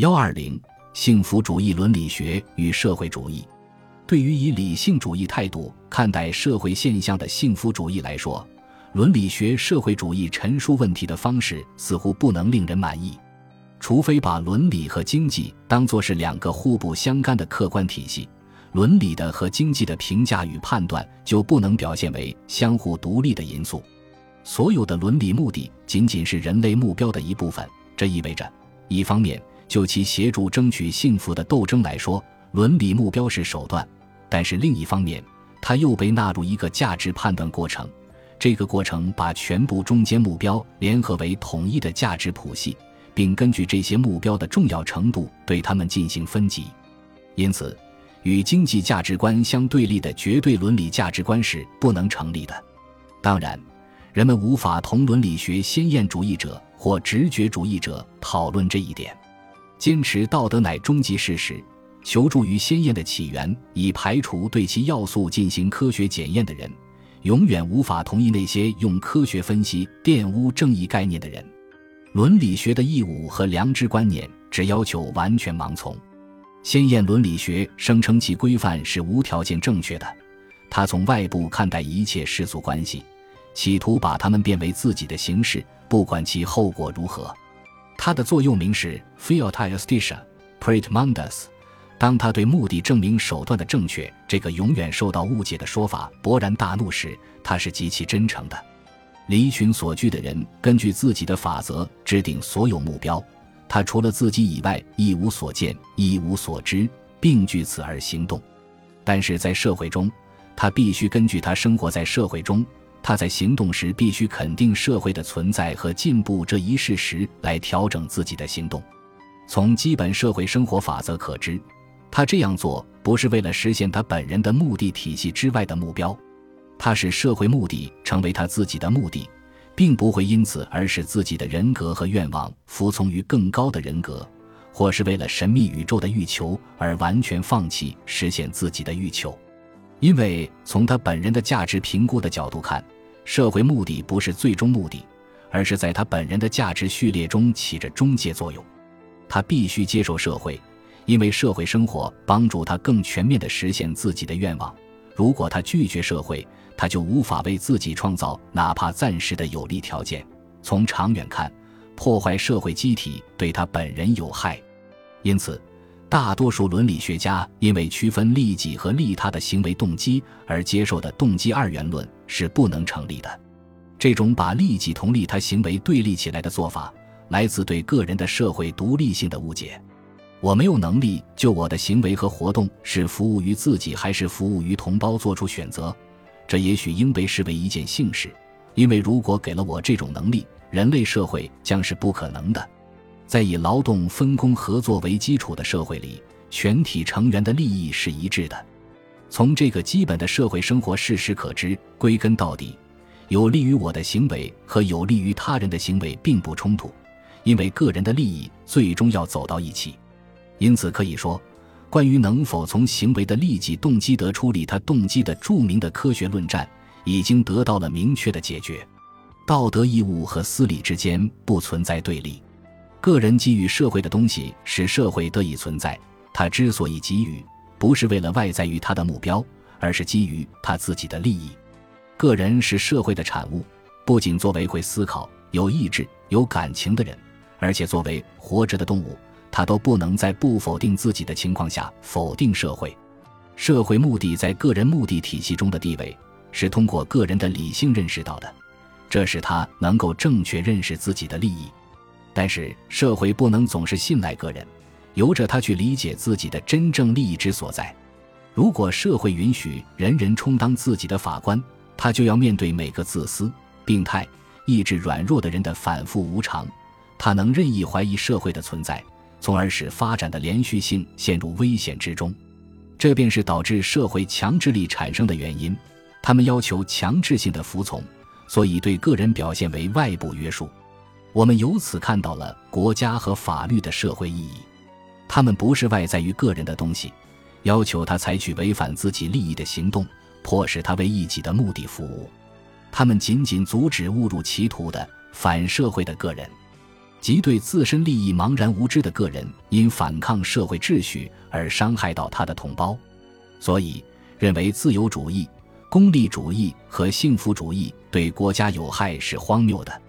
幺二零幸福主义伦理学与社会主义，对于以理性主义态度看待社会现象的幸福主义来说，伦理学社会主义陈述问题的方式似乎不能令人满意。除非把伦理和经济当作是两个互不相干的客观体系，伦理的和经济的评价与判断就不能表现为相互独立的因素。所有的伦理目的仅仅是人类目标的一部分，这意味着，一方面就其协助争取幸福的斗争来说，伦理目标是手段；但是另一方面，它又被纳入一个价值判断过程，这个过程把全部中间目标联合为统一的价值谱系。并根据这些目标的重要程度对它们进行分级，因此，与经济价值观相对立的绝对伦理价值观是不能成立的。当然，人们无法同伦理学先验主义者或直觉主义者讨论这一点。坚持道德乃终极事实，求助于先验的起源以排除对其要素进行科学检验的人，永远无法同意那些用科学分析玷污正义概念的人。伦理学的义务和良知观念只要求完全盲从，先验伦理学声称其规范是无条件正确的，他从外部看待一切世俗关系，企图把它们变为自己的形式，不管其后果如何。他的座右铭是 “Fiat justitia, pret mundus”。当他对目的证明手段的正确这个永远受到误解的说法勃然大怒时，他是极其真诚的。离群所居的人根据自己的法则制定所有目标，他除了自己以外一无所见，一无所知，并据此而行动。但是在社会中，他必须根据他生活在社会中，他在行动时必须肯定社会的存在和进步这一事实来调整自己的行动。从基本社会生活法则可知，他这样做不是为了实现他本人的目的体系之外的目标。他使社会目的成为他自己的目的，并不会因此而使自己的人格和愿望服从于更高的人格，或是为了神秘宇宙的欲求而完全放弃实现自己的欲求。因为从他本人的价值评估的角度看，社会目的不是最终目的，而是在他本人的价值序列中起着中介作用。他必须接受社会，因为社会生活帮助他更全面地实现自己的愿望。如果他拒绝社会，他就无法为自己创造哪怕暂时的有利条件。从长远看，破坏社会机体对他本人有害。因此，大多数伦理学家因为区分利己和利他的行为动机而接受的动机二元论是不能成立的。这种把利己同利他行为对立起来的做法，来自对个人的社会独立性的误解。我没有能力就我的行为和活动是服务于自己还是服务于同胞做出选择。这也许应被视为一件幸事，因为如果给了我这种能力，人类社会将是不可能的。在以劳动分工合作为基础的社会里，全体成员的利益是一致的。从这个基本的社会生活事实可知，归根到底，有利于我的行为和有利于他人的行为并不冲突，因为个人的利益最终要走到一起。因此可以说。关于能否从行为的利己动机得出利他动机的著名的科学论战，已经得到了明确的解决。道德义务和私利之间不存在对立。个人给予社会的东西使社会得以存在，他之所以给予，不是为了外在于他的目标，而是基于他自己的利益。个人是社会的产物，不仅作为会思考、有意志、有感情的人，而且作为活着的动物。他都不能在不否定自己的情况下否定社会。社会目的在个人目的体系中的地位是通过个人的理性认识到的，这使他能够正确认识自己的利益。但是社会不能总是信赖个人，由着他去理解自己的真正利益之所在。如果社会允许人人充当自己的法官，他就要面对每个自私、病态、意志软弱的人的反复无常。他能任意怀疑社会的存在。从而使发展的连续性陷入危险之中，这便是导致社会强制力产生的原因。他们要求强制性的服从，所以对个人表现为外部约束。我们由此看到了国家和法律的社会意义。他们不是外在于个人的东西，要求他采取违反自己利益的行动，迫使他为一己的目的服务。他们仅仅阻止误入歧途的反社会的个人。即对自身利益茫然无知的个人，因反抗社会秩序而伤害到他的同胞，所以认为自由主义、功利主义和幸福主义对国家有害是荒谬的。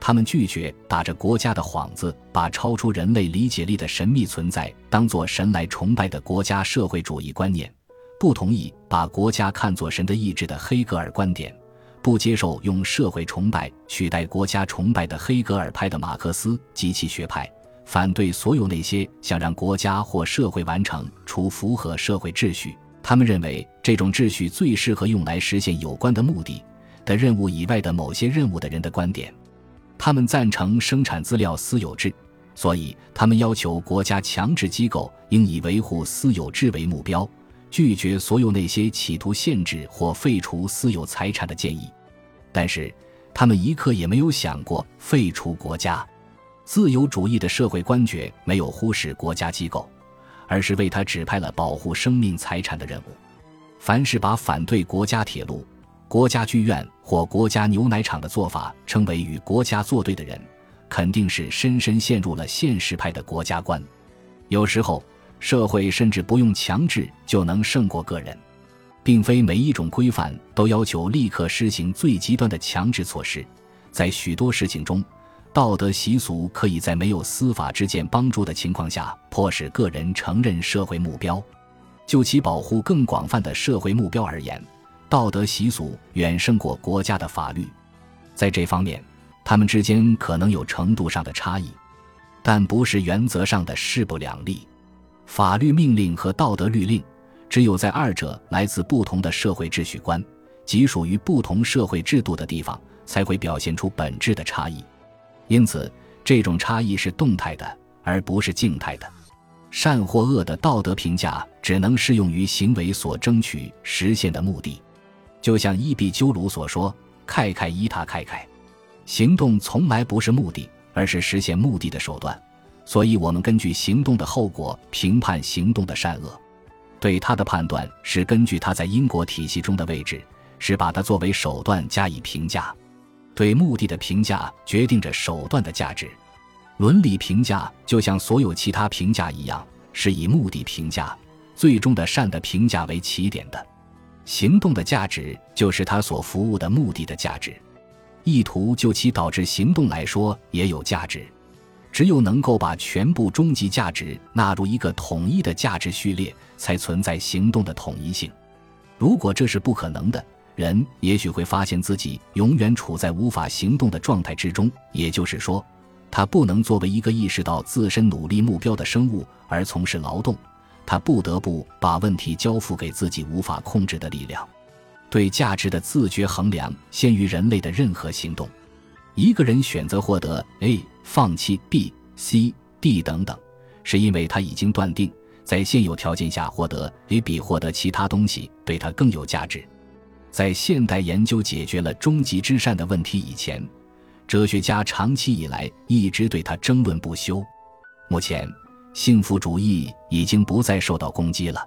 他们拒绝打着国家的幌子，把超出人类理解力的神秘存在当作神来崇拜的国家社会主义观念，不同意把国家看作神的意志的黑格尔观点。不接受用社会崇拜取代国家崇拜的黑格尔派的马克思及其学派，反对所有那些想让国家或社会完成除符合社会秩序，他们认为这种秩序最适合用来实现有关的目的的任务以外的某些任务的人的观点。他们赞成生产资料私有制，所以他们要求国家强制机构应以维护私有制为目标。拒绝所有那些企图限制或废除私有财产的建议，但是他们一刻也没有想过废除国家。自由主义的社会官爵没有忽视国家机构，而是为他指派了保护生命财产的任务。凡是把反对国家铁路、国家剧院或国家牛奶厂的做法称为与国家作对的人，肯定是深深陷入了现实派的国家观。有时候。社会甚至不用强制就能胜过个人，并非每一种规范都要求立刻实行最极端的强制措施。在许多事情中，道德习俗可以在没有司法之见帮助的情况下，迫使个人承认社会目标。就其保护更广泛的社会目标而言，道德习俗远胜过国家的法律。在这方面，他们之间可能有程度上的差异，但不是原则上的势不两立。法律命令和道德律令，只有在二者来自不同的社会秩序观，即属于不同社会制度的地方，才会表现出本质的差异。因此，这种差异是动态的，而不是静态的。善或恶的道德评价只能适用于行为所争取实现的目的。就像伊壁鸠鲁所说：“开开伊他开开。”行动从来不是目的，而是实现目的的手段。所以，我们根据行动的后果评判行动的善恶。对他的判断是根据他在因果体系中的位置，是把它作为手段加以评价。对目的的评价决定着手段的价值。伦理评价就像所有其他评价一样，是以目的评价最终的善的评价为起点的。行动的价值就是他所服务的目的的价值。意图就其导致行动来说也有价值。只有能够把全部终极价值纳入一个统一的价值序列，才存在行动的统一性。如果这是不可能的，人也许会发现自己永远处在无法行动的状态之中。也就是说，他不能作为一个意识到自身努力目标的生物而从事劳动，他不得不把问题交付给自己无法控制的力量。对价值的自觉衡量先于人类的任何行动。一个人选择获得 A。放弃 B、C、D 等等，是因为他已经断定，在现有条件下获得 A 比获得其他东西对他更有价值。在现代研究解决了终极之善的问题以前，哲学家长期以来一直对他争论不休。目前，幸福主义已经不再受到攻击了。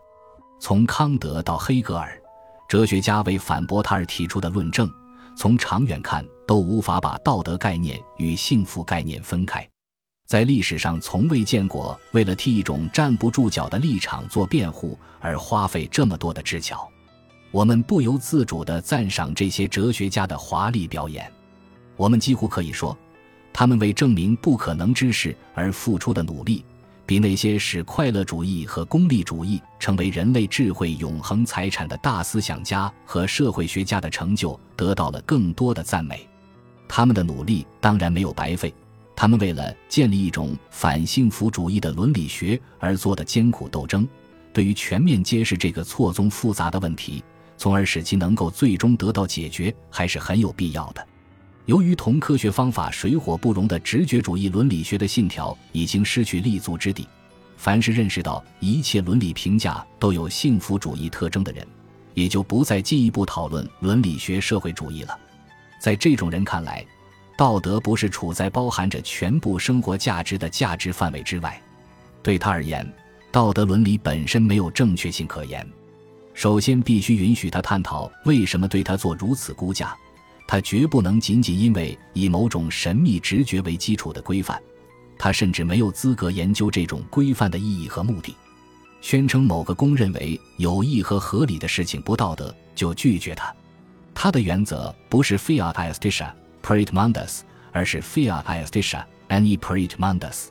从康德到黑格尔，哲学家为反驳他而提出的论证。从长远看，都无法把道德概念与幸福概念分开。在历史上，从未见过为了替一种站不住脚的立场做辩护而花费这么多的智巧。我们不由自主地赞赏这些哲学家的华丽表演。我们几乎可以说，他们为证明不可能之事而付出的努力。比那些使快乐主义和功利主义成为人类智慧永恒财产的大思想家和社会学家的成就得到了更多的赞美。他们的努力当然没有白费。他们为了建立一种反幸福主义的伦理学而做的艰苦斗争，对于全面揭示这个错综复杂的问题，从而使其能够最终得到解决，还是很有必要的。由于同科学方法水火不容的直觉主义伦理学的信条已经失去立足之地，凡是认识到一切伦理评价都有幸福主义特征的人，也就不再进一步讨论伦理学社会主义了。在这种人看来，道德不是处在包含着全部生活价值的价值范围之外。对他而言，道德伦理本身没有正确性可言。首先，必须允许他探讨为什么对他做如此估价。他绝不能仅仅因为以某种神秘直觉为基础的规范，他甚至没有资格研究这种规范的意义和目的。宣称某个公认为有益和合理的事情不道德，就拒绝它。他的原则不是 fiat aesthesia perit mundus，而是 fiat aesthesia ani perit mundus。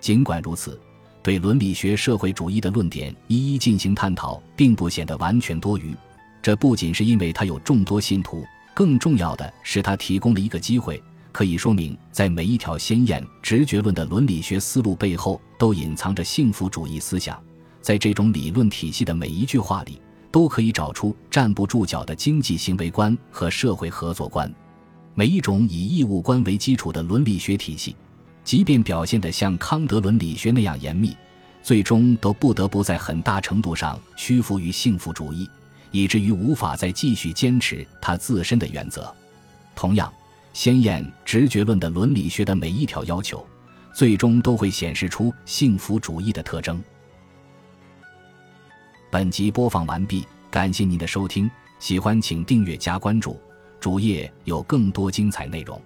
尽管如此，对伦理学社会主义的论点一一进行探讨，并不显得完全多余。这不仅是因为他有众多信徒，更重要的是他提供了一个机会。可以说明，在每一条鲜艳直觉论的伦理学思路背后，都隐藏着幸福主义思想。在这种理论体系的每一句话里，都可以找出站不住脚的经济行为观和社会合作观。每一种以义务观为基础的伦理学体系，即便表现得像康德伦理学那样严密，最终都不得不在很大程度上屈服于幸福主义，以至于无法再继续坚持他自身的原则。同样。鲜艳直觉论的伦理学的每一条要求，最终都会显示出幸福主义的特征。本集播放完毕，感谢您的收听，喜欢请订阅加关注，主页有更多精彩内容。